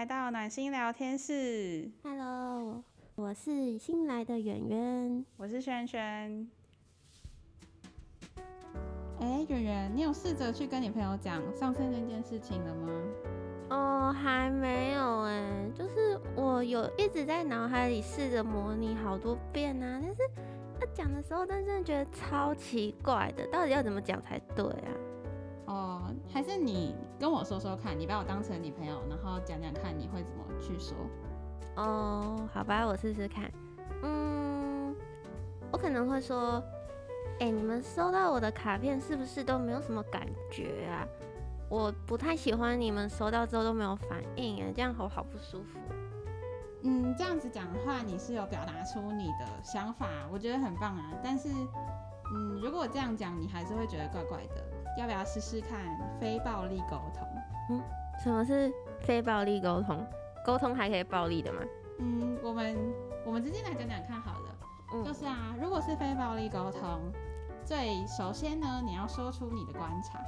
来到暖心聊天室。Hello，我是新来的圆圆，我是萱萱。哎，圆圆，你有试着去跟你朋友讲上次那件事情了吗？哦，还没有哎，就是我有一直在脑海里试着模拟好多遍啊，但是他讲的时候，但真的觉得超奇怪的，到底要怎么讲才对啊？哦，还是你跟我说说看，你把我当成女朋友，然后讲讲看你会怎么去说。哦，好吧，我试试看。嗯，我可能会说，哎，你们收到我的卡片是不是都没有什么感觉啊？我不太喜欢你们收到之后都没有反应，哎，这样我好不舒服。嗯，这样子讲的话，你是有表达出你的想法，我觉得很棒啊。但是，嗯，如果我这样讲，你还是会觉得怪怪的。要不要试试看非暴力沟通？嗯，什么是非暴力沟通？沟通还可以暴力的吗？嗯，我们我们直接来讲讲看好了。嗯，就是啊，如果是非暴力沟通，最首先呢，你要说出你的观察。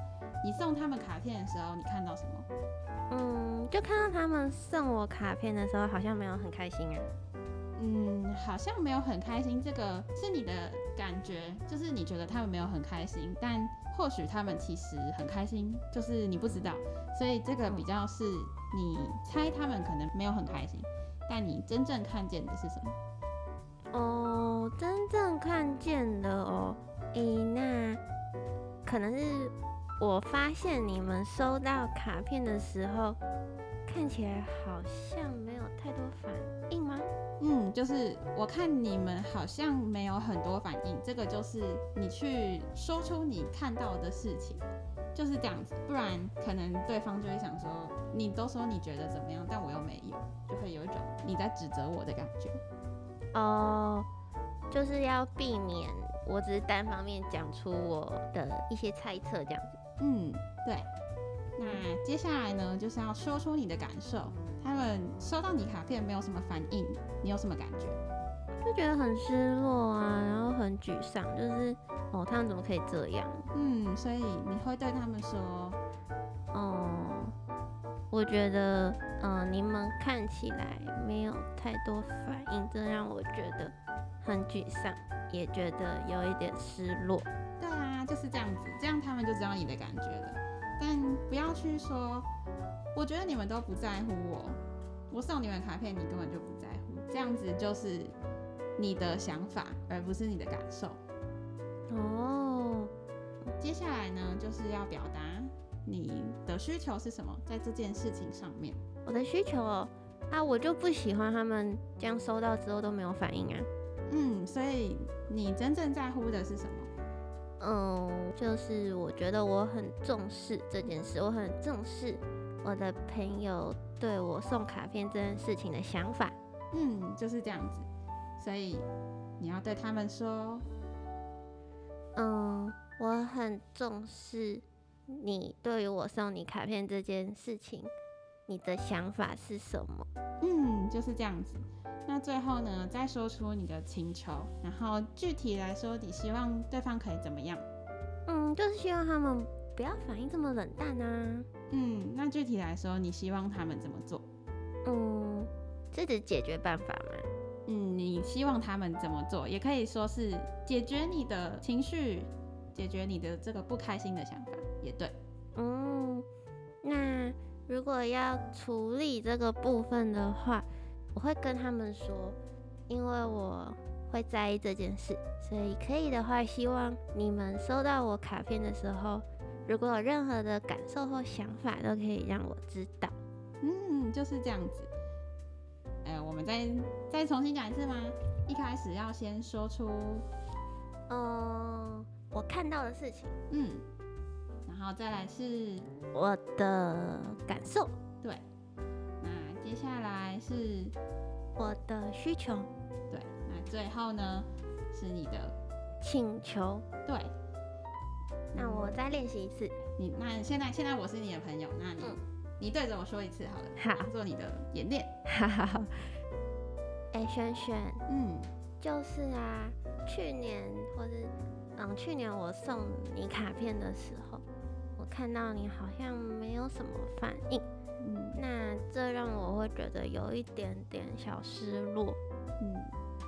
你送他们卡片的时候，你看到什么？嗯，就看到他们送我卡片的时候，好像没有很开心啊。嗯，好像没有很开心，这个是你的感觉，就是你觉得他们没有很开心，但或许他们其实很开心，就是你不知道，所以这个比较是你猜他们可能没有很开心，但你真正看见的是什么？哦，真正看见的哦，诶、那可能是我发现你们收到卡片的时候，看起来好像没有太多反应吗？嗯，就是我看你们好像没有很多反应，这个就是你去说出你看到的事情，就是这样子，不然可能对方就会想说，你都说你觉得怎么样，但我又没有，就会有一种你在指责我的感觉。哦，就是要避免我只是单方面讲出我的一些猜测这样子。嗯，对。那接下来呢，就是要说出你的感受。他们收到你卡片没有什么反应，你有什么感觉？就觉得很失落啊，然后很沮丧，就是哦，他们怎么可以这样？嗯，所以你会对他们说，哦，我觉得，嗯、呃，你们看起来没有太多反应，这让我觉得很沮丧，也觉得有一点失落。对啊，就是这样子，这样他们就知道你的感觉了。但不要去说。我觉得你们都不在乎我，我送你们卡片，你根本就不在乎，这样子就是你的想法，而不是你的感受。哦，接下来呢，就是要表达你的需求是什么，在这件事情上面。我的需求哦，啊，我就不喜欢他们这样收到之后都没有反应啊。嗯，所以你真正在乎的是什么？嗯，就是我觉得我很重视这件事，我很重视。我的朋友对我送卡片这件事情的想法，嗯，就是这样子，所以你要对他们说，嗯，我很重视你对于我送你卡片这件事情，你的想法是什么？嗯，就是这样子。那最后呢，再说出你的请求，然后具体来说，你希望对方可以怎么样？嗯，就是希望他们。不要反应这么冷淡啊！嗯，那具体来说，你希望他们怎么做？嗯，这是解决办法吗？嗯，你希望他们怎么做？也可以说是解决你的情绪，解决你的这个不开心的想法，也对。嗯，那如果要处理这个部分的话，我会跟他们说，因为我会在意这件事，所以可以的话，希望你们收到我卡片的时候。如果有任何的感受或想法，都可以让我知道。嗯，就是这样子。哎、欸，我们再再重新讲一次吗？一开始要先说出，嗯、呃，我看到的事情。嗯，然后再来是我的感受。对。那接下来是我的需求。对。那最后呢，是你的请求。对。那我再练习一次。你那现在现在我是你的朋友，那你、嗯、你对着我说一次好了，好，做你的演练。哎，萱萱，嗯，就是啊，去年或是嗯，去年我送你卡片的时候，我看到你好像没有什么反应，嗯，那这让我会觉得有一点点小失落。嗯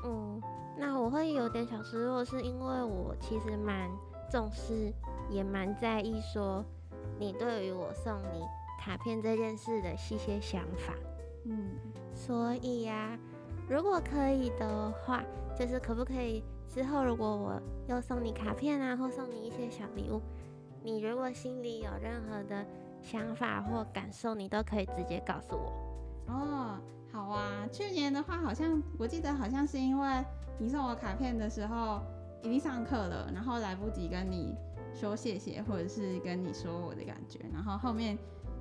嗯，那我会有点小失落，是因为我其实蛮重视，也蛮在意说你对于我送你卡片这件事的一些想法。嗯，所以呀、啊，如果可以的话，就是可不可以之后如果我又送你卡片啊，或送你一些小礼物，你如果心里有任何的想法或感受，你都可以直接告诉我。哦，好啊。去年的话，好像我记得好像是因为你送我卡片的时候已经上课了，然后来不及跟你说谢谢，或者是跟你说我的感觉，然后后面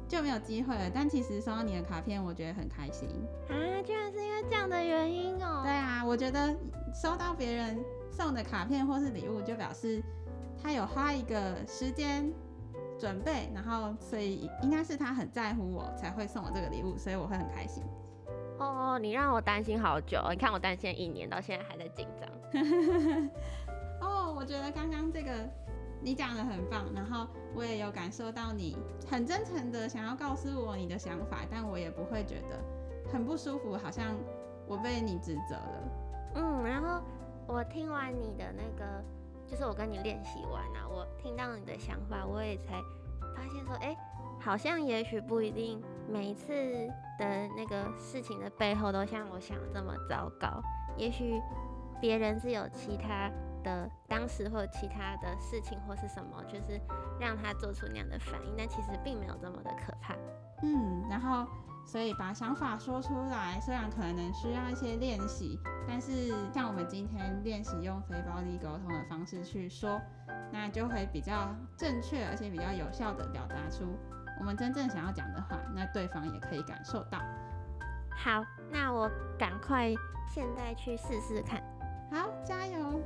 就没有机会了。但其实收到你的卡片，我觉得很开心啊！居然是因为这样的原因哦。对啊，我觉得收到别人送的卡片或是礼物，就表示他有花一个时间。准备，然后所以应该是他很在乎我才会送我这个礼物，所以我会很开心。哦，你让我担心好久，你看我担心一年，到现在还在紧张。哦，我觉得刚刚这个你讲的很棒，然后我也有感受到你很真诚的想要告诉我你的想法，但我也不会觉得很不舒服，好像我被你指责了。嗯，然后我听完你的那个。就是我跟你练习完啊，我听到你的想法，我也才发现说，哎、好像也许不一定每一次的那个事情的背后都像我想的这么糟糕，也许别人是有其他的当时或其他的事情或是什么，就是让他做出那样的反应，但其实并没有这么的可怕。嗯，然后。所以把想法说出来，虽然可能需要一些练习，但是像我们今天练习用非暴力沟通的方式去说，那就会比较正确，而且比较有效的表达出我们真正想要讲的话，那对方也可以感受到。好，那我赶快现在去试试看。好，加油！